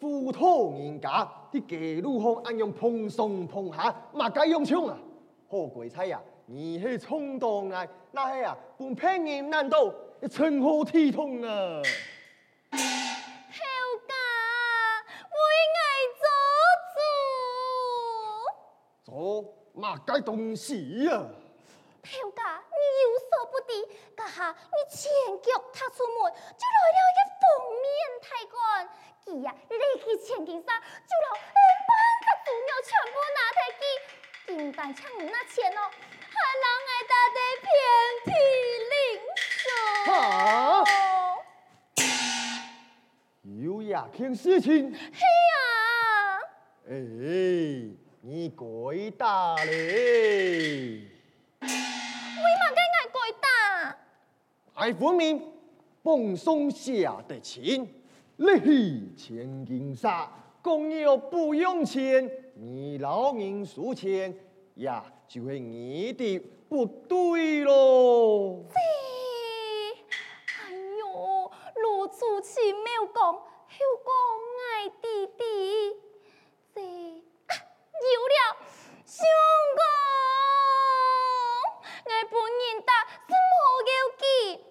你系个糊涂人家，啲街路上按样碰上碰下，嘛该用枪啊！好鬼差呀！你系冲动啊，那系啊，本骗人难道成何体统啊？头家，为爱做主，做嘛该东西啊？头家，你有所不知，家下你前脚踏出门，就来了一个封面太官，佢呀，立刻前进上，就老半个猪肉全部拿提去，金蛋抢你那钱哦，还让爱大的遍体鳞伤。有呀，件事情。嘿呀！哎，你鬼大嘞！爱分明，奉送下的钱，你千金沙，共有不用钱，你老人输钱呀，就是你的不对喽。哎呦，罗祖奇没有讲，还讲爱弟弟，这有了，相公，爱本人打是无要紧。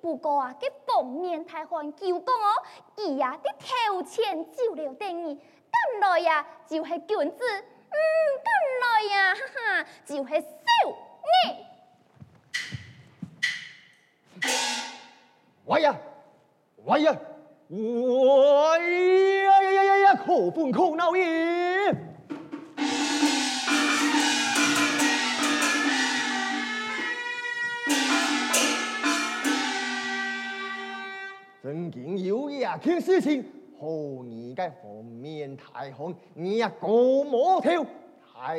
不过啊，这封面太寒，就讲哦，伊呀的头前就了等你，咁来呀就是君子，嗯，咁来呀哈哈就是小你。喂呀，喂呀，喂呀呀呀呀呀，可欢可闹耶！件事情，和你该方面太红，你呀过莫跳，太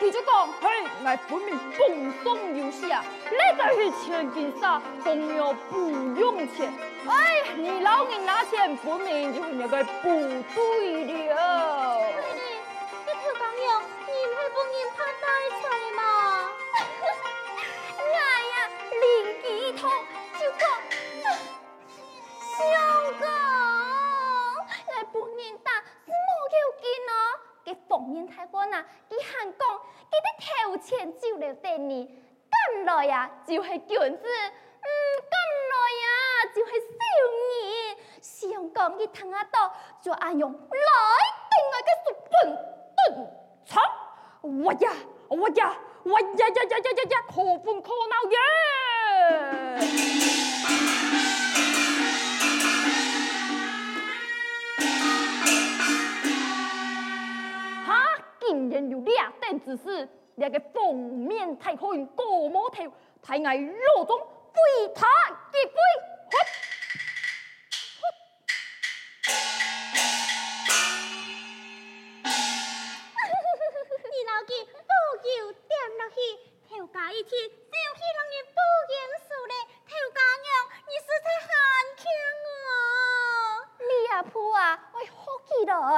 杯，嘿。分明奉送有下，那个是千金沙，更要不用钱。哎，你老人拿钱，分明就是那个不对了。你，你头刚有，你会不认他带财吗？哎呀，灵机一通，就讲，相公，我不认他是冇要紧哦，给封面太官呐，给喊讲。记得头前就了等你，干来呀就是君子，嗯，干来呀就是小人。相公一听得到，就爱用来定我个十分顿操！我呀，我呀，我呀呀呀呀呀呀，可欢可闹耶！等子事，两个封面太红，过毛头，太爱肉中非他一杯。你老几不要点落去，头家一听，就去让你不严肃嘞。头家娘，你是在喊腔哦。李阿婆啊，我好记得，好。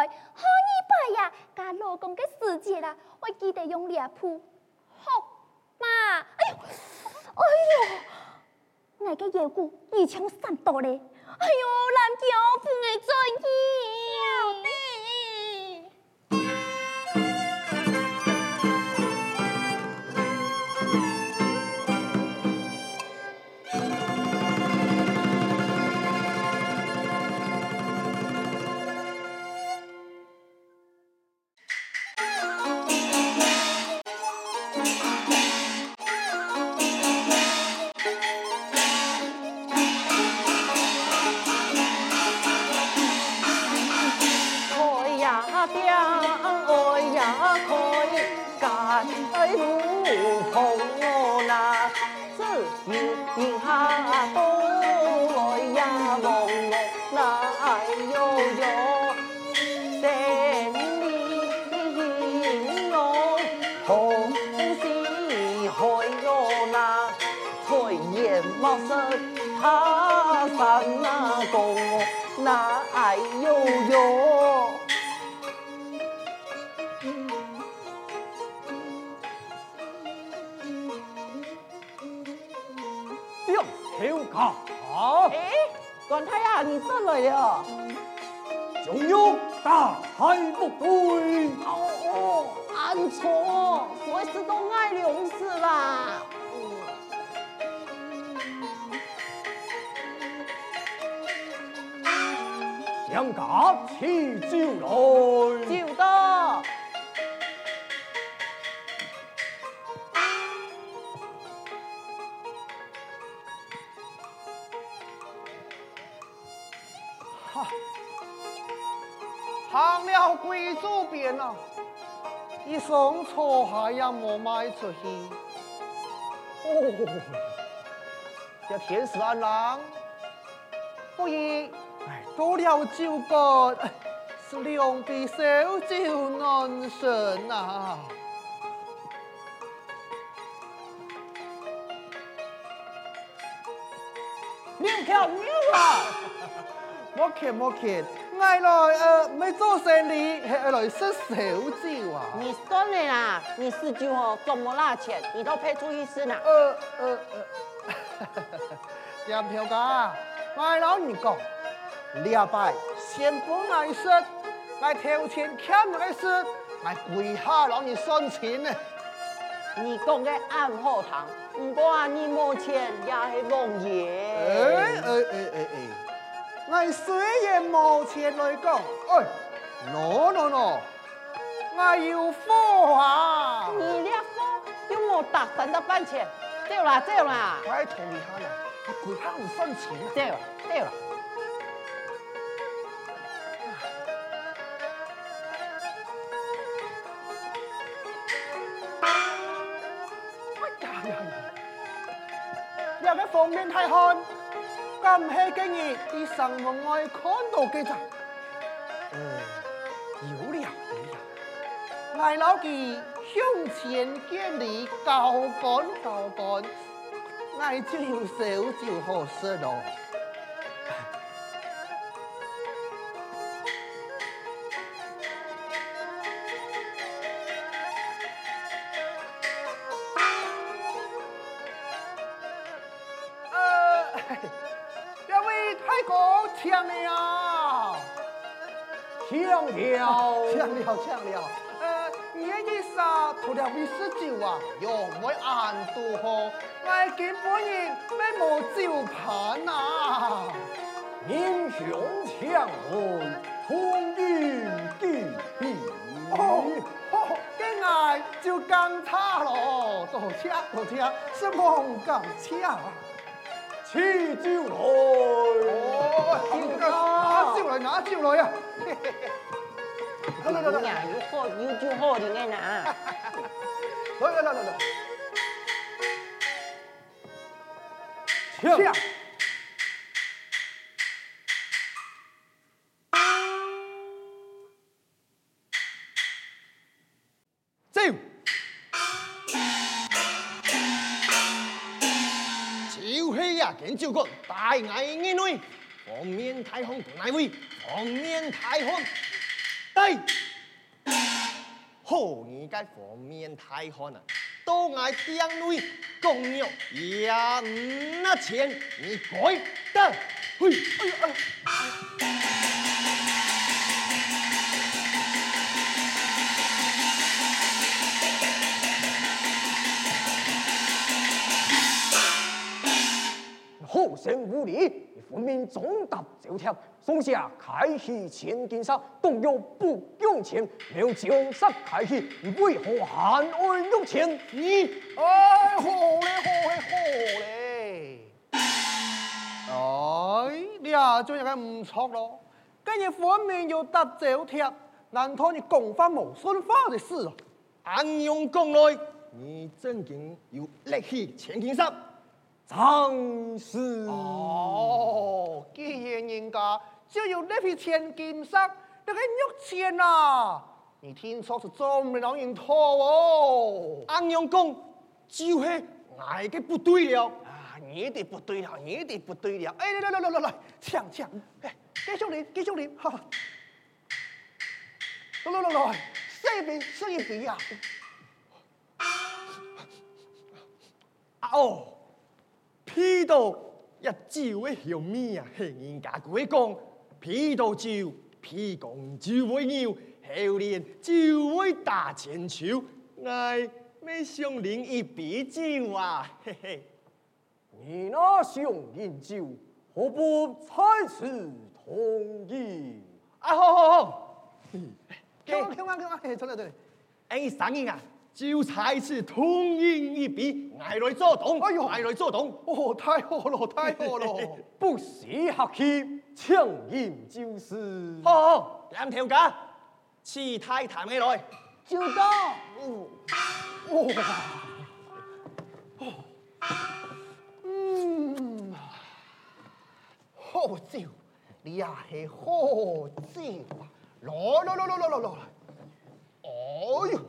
呀，家老公嘅时节啦，我记得用脸铺。好妈，哎呦，哎呦，我嘅腰骨已经闪到咧，哎呦，难叫不爱转意。叶茂盛他山那共我那哎呦呦。好，哎，管太呀，你上来了。就有大海部队。哦哦，按错，随时都爱粮食啦。将甲起酒来。酒到。行了贵族边啊，一双错还也没卖出去。哦，这天时安郎，不宜哎，多了酒干，是两杯烧酒难神啊。牛票牛啊！莫客莫客，我来呃没做生意，还来吃烧酒啊。你算了啦，你四舅哦，怎么拿钱？你都配出意思呢？呃呃呃，点票价，我老你讲，两百先不爱说，我头前看来说，来跪下让你算钱呢。你讲的暗好堂，不过啊，你没钱也是王爷。哎哎哎哎哎。我虽然冇钱来讲，哎，no no no，我有货啊！你俩货又冇打算的半钱，对啦对啦，快同你下啦，我鬼怕唔算钱，对啦对啦。太寒。咁系今日啲新闻我看到嘅咋？嗯，有了有了，艾老弟向前见你高干高干，艾就有手就好使咯。用为暗度喝，我见本人没冇酒盘呐。英雄强汉同饮几杯，哦，今爱就更差咯，多谢多谢，是梦更强。起酒来，拿酒来，拿酒来啊！来来来来，有好有酒好的呢啊！来来来来来，抢！走！见酒过，大爱眼泪，封面太红哪位？封面太红，对，好你个封面太红啊！都爱点位，公牛也唔拿钱，你改得，嘿，哎呀哎呀！好生无礼，分明中答招条，松下开启千金沙，动用不用钱，没有将杀开启，你为何还爱用钱？你哎，好嘞，好嘞，好嘞！哎，你啊，做人家唔错咯，今日分明要答招条，难道你讲翻冇算话的事啊？安用讲来，你曾经有力气千金煞，正是。哦，既然人家就有立起千金上，那个玉钱啊，你听说是专门让人偷哦。安阳公就是挨个不对了。啊你的不对了，你的不对了！哎，来来来来来，抢抢！哎，继续练，继续练，哈！来来来来，试一比，试一比呀！啊哦，批斗一朝会响咩啊？人家鬼讲，批斗朝，批公就会牛，后年就会打千秋。哎，没想另一杯酒啊，嘿嘿。你那想饮酒，何不在此同饮？啊，好好好，听我听我听我，嘿，真的真的，哎，三人啊，就在此同饮一笔，爱来做东，哎呦，爱来做东，哦，太好了，太好了，不是客气，畅饮就是。好好，两条架，吃太谈起来，就到，哦，嗯。好酒，你也系好酒啊！来来来来来来来，哎呦，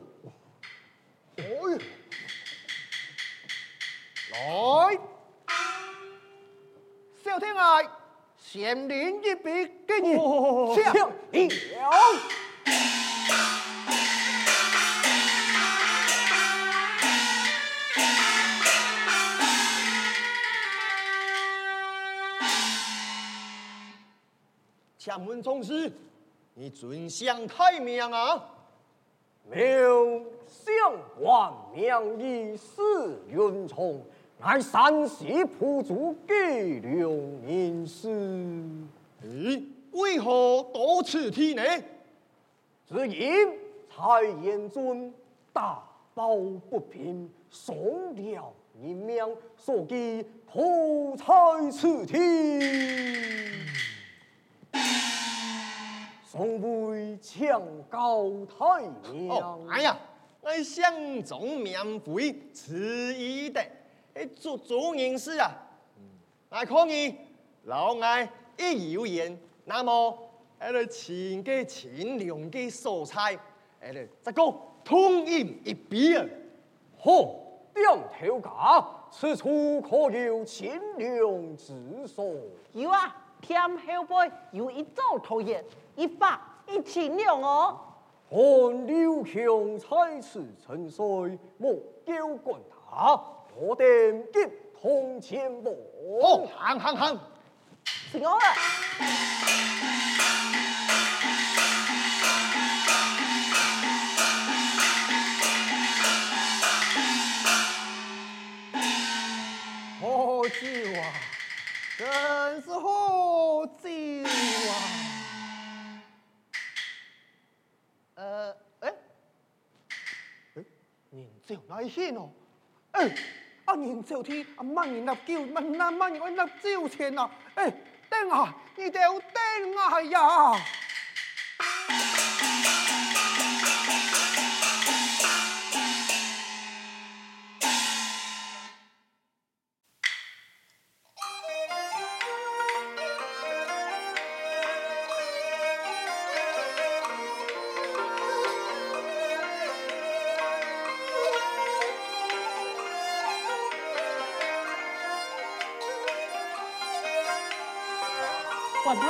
来，小天爱，先领一杯给你，抢一了。前门宗师，你尊享太名啊！meu 相官名义史云从，乃山西蒲州计量人士。咦，为何多此体呢？只因蔡延尊大宝不平，送了人命，所以投在此地。从未抢高太阳。哦，哎呀，我相中免费，此一的，哎，做做人事啊。我可以老爱一有言，那么哎来请个清凉的素菜，哎来这个同饮一杯啊。好，点头家，此处可有清凉之所？有啊。添后辈有一灶头盐，一发一清凉哦。看刘强才此沉睡，莫叫管他，我点击铜钱棒。哦，行行行，行了。好酒啊！真是好酒啊！人酒哪一轩哦？哎，阿人酒天啊万人纳酒，万万万人纳酒钱呐！哎，等啊，你都等啊呀！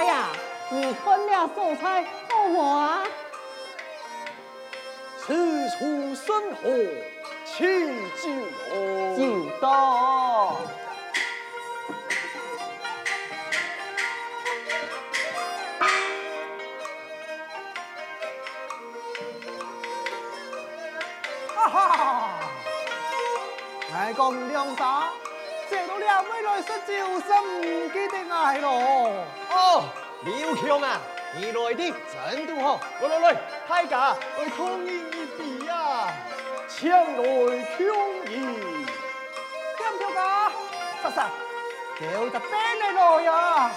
管他呀，你看了素菜好不啊？此处甚好，请就就到。哈哈，爱讲两啥？两位来说就是唔记得爱咯。哦，刘强啊，你来的真都好。来来来，大家来同饮一杯呀！抢来共饮，点票价？啥啥？叫就边来来呀？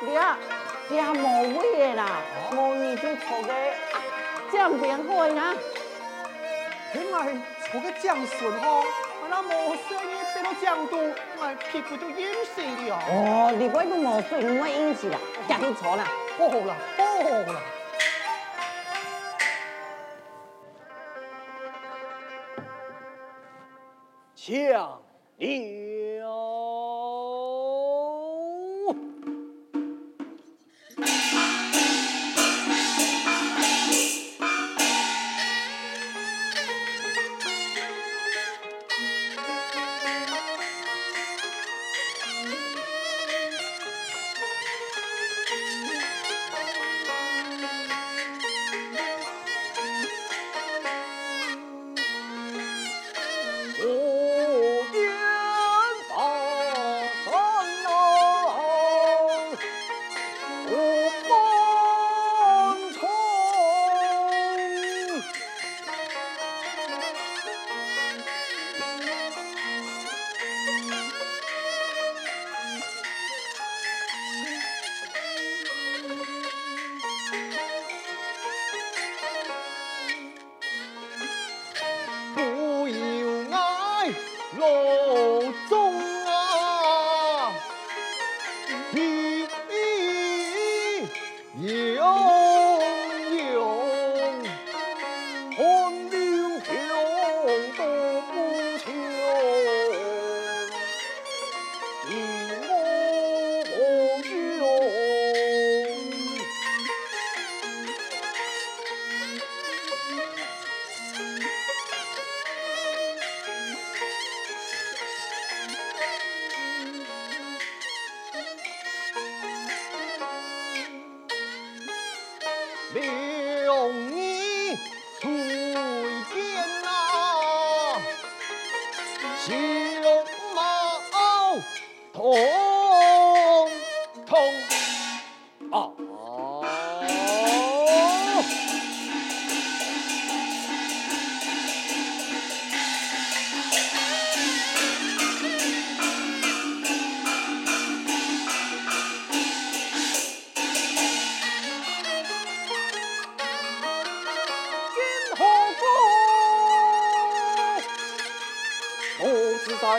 你啊，你啊冇位的啦，冇你就坐个江边会啦。因为做个将顺吼，我那无声音变到将都，我屁股都淹死了。哦，你鬼都冇水，唔会引起啦，家庭错啦。好啦，好啦。抢了。Ooh.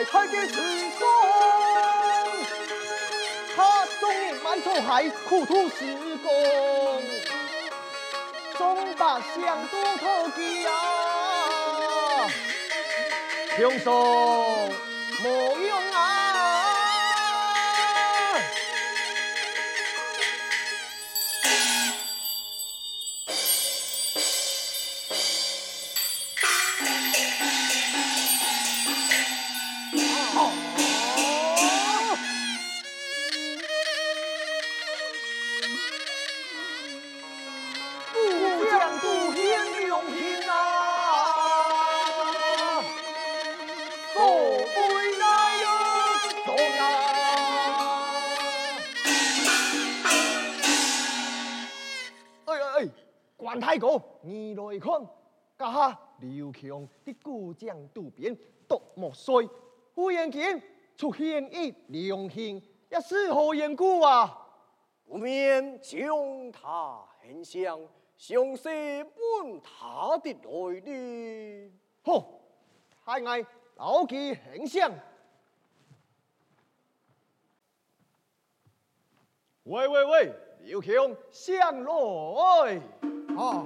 在太极之上，他终年满头海，苦土施功，总把相都投机啊，轻松太公，你来看，家下刘强的故将渡边，独莫衰。忽然间出现一良兴，一是何缘故啊？不免将他很像，详细问他的来历。好，太爱牢记很像。喂喂喂，刘强向来。啊。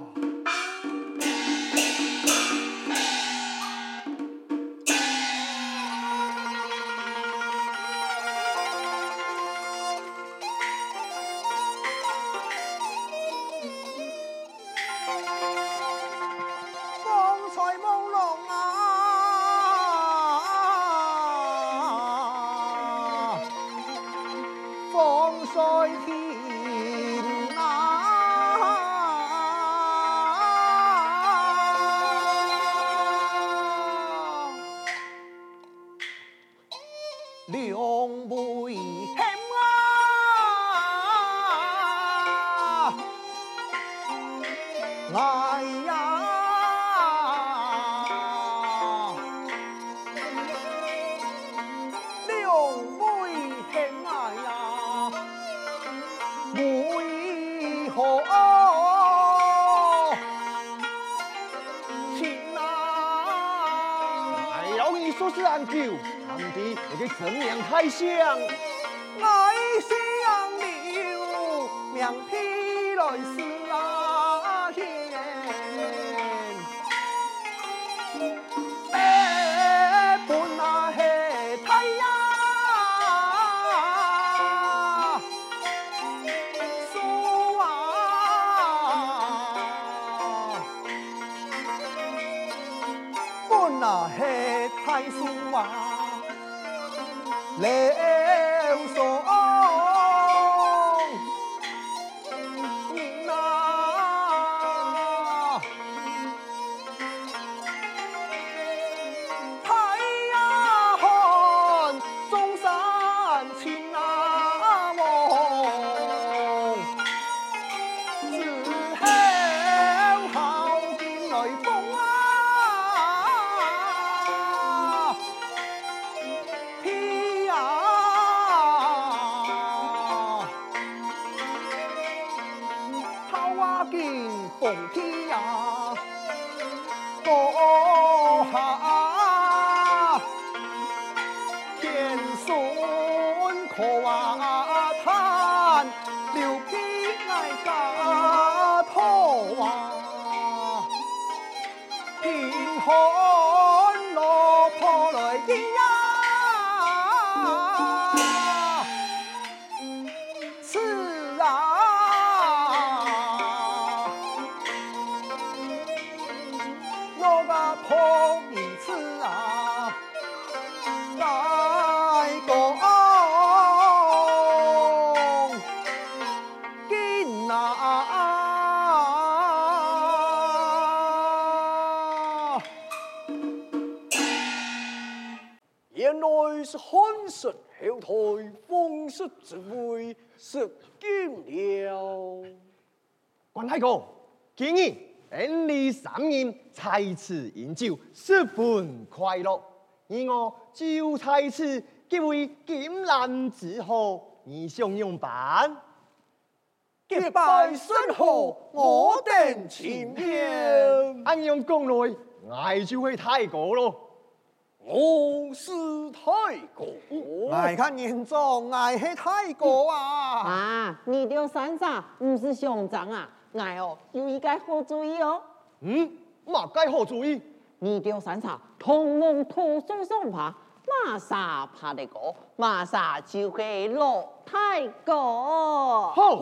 说是俺舅，堂弟那个真名太像。爱上了名片来是天寒落破来见台封室之位失敬了。关太公，今日恩礼三年，再次饮酒，十分快乐。而我就再次结为金兰之后，你想用办？结拜生活，我等情愿。按样讲来，我就会太过咯。我是太公，来看严重，爱是太过啊！啊，二条山上不是兄长啊，爱哦有一个好主意哦。嗯，嘛该好主意。二条山上同门徒送送爬，马上爬得过，马上就会落泰国。好，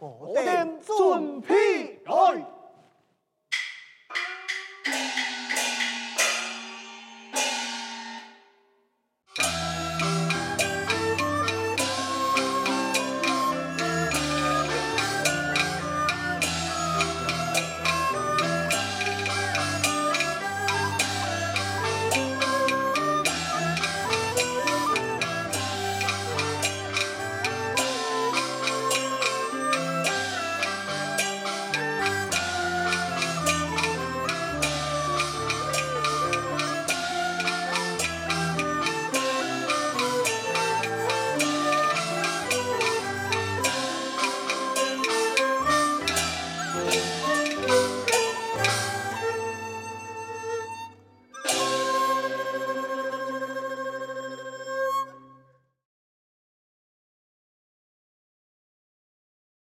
我等准备来。